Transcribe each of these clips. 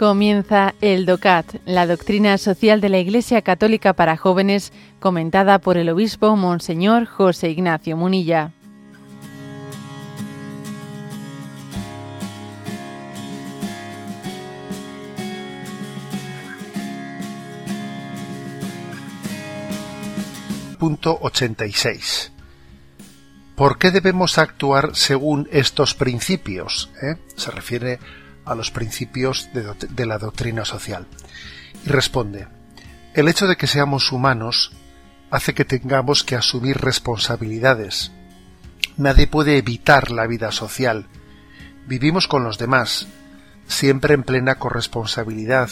Comienza el DOCAT, la doctrina social de la Iglesia Católica para jóvenes, comentada por el obispo Monseñor José Ignacio Munilla. Punto 86. ¿Por qué debemos actuar según estos principios? ¿Eh? Se refiere a los principios de, la doctrina social. Y responde, el hecho de que seamos humanos hace que tengamos que asumir responsabilidades. Nadie puede evitar la vida social. Vivimos con los demás, siempre en plena corresponsabilidad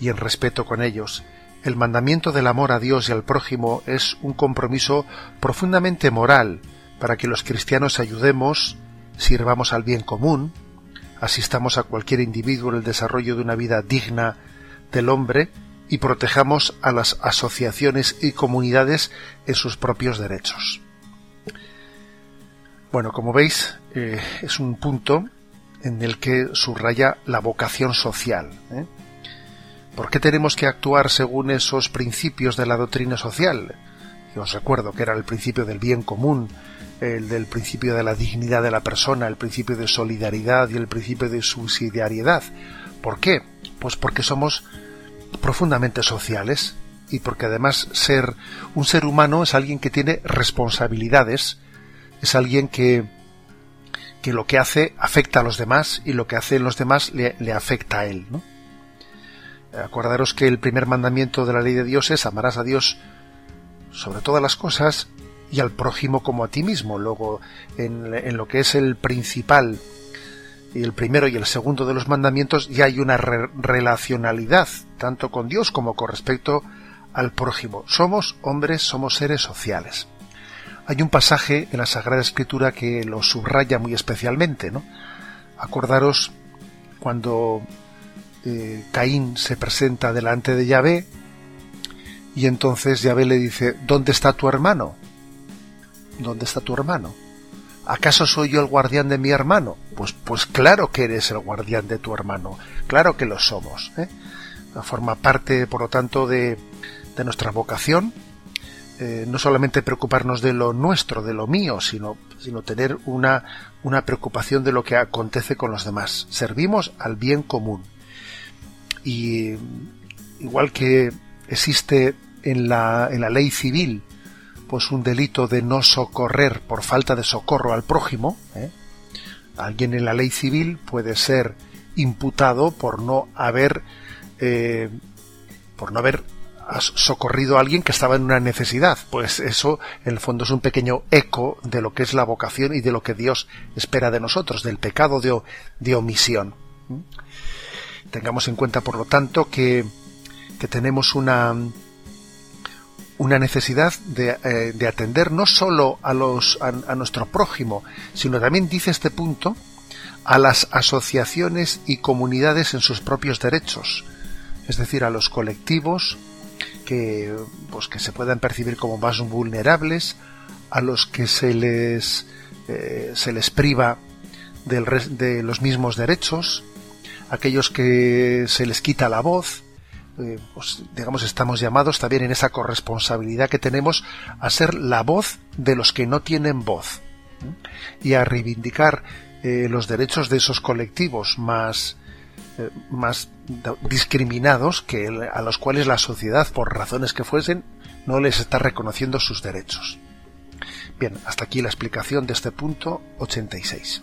y en respeto con ellos. El mandamiento del amor a Dios y al prójimo es un compromiso profundamente moral para que los cristianos ayudemos, sirvamos al bien común, asistamos a cualquier individuo en el desarrollo de una vida digna del hombre y protejamos a las asociaciones y comunidades en sus propios derechos. Bueno, como veis, eh, es un punto en el que subraya la vocación social. ¿eh? ¿Por qué tenemos que actuar según esos principios de la doctrina social? Yo os recuerdo que era el principio del bien común, el del principio de la dignidad de la persona, el principio de solidaridad y el principio de subsidiariedad. ¿Por qué? Pues porque somos profundamente sociales y porque además ser un ser humano es alguien que tiene responsabilidades, es alguien que, que lo que hace afecta a los demás y lo que hacen los demás le, le afecta a él. ¿no? Acordaros que el primer mandamiento de la ley de Dios es amarás a Dios sobre todas las cosas y al prójimo como a ti mismo. Luego, en, lo que es el principal y el primero y el segundo de los mandamientos, ya hay una relacionalidad, tanto con Dios como con respecto al prójimo. Somos hombres, somos seres sociales. Hay un pasaje en la Sagrada Escritura que lo subraya muy especialmente, ¿no? Acordaros cuando eh, Caín se presenta delante de Yahvé y entonces Yahvé le dice, ¿dónde está tu hermano? ¿dónde está tu hermano? ¿Acaso soy yo el guardián de mi hermano? Pues, pues claro que eres el guardián de tu hermano, claro que lo somos. ¿eh? Forma parte, por lo tanto, de, de nuestra vocación, eh, no solamente preocuparnos de lo nuestro, de lo mío, sino, sino tener una, una preocupación de lo que acontece con los demás. Servimos al bien común. Y igual que existe en la, en la ley civil pues un delito de no socorrer por falta de socorro al prójimo, ¿eh? alguien en la ley civil puede ser imputado por no haber eh, por no haber socorrido a alguien que estaba en una necesidad. Pues eso, en el fondo, es un pequeño eco de lo que es la vocación y de lo que Dios espera de nosotros, del pecado de, de omisión. Tengamos en cuenta, por lo tanto, que, que tenemos una, una necesidad eh, de, atender no solo a, los, a, nuestro prójimo, sino también, dice este punto, a las asociaciones y comunidades en sus propios derechos, es decir, a los colectivos que, pues, que se puedan percibir como más vulnerables, a los que se les, eh, se les priva del, de los mismos derechos, aquellos que se les quita la voz, eh, pues, digamos, estamos llamados también en esa corresponsabilidad que tenemos a ser la voz de los que no tienen voz y a reivindicar eh, los derechos de esos colectivos más, eh, más discriminados que a los cuales la sociedad, por razones que fuesen, no les está reconociendo sus derechos. Bien, hasta aquí la explicación de este punto 86.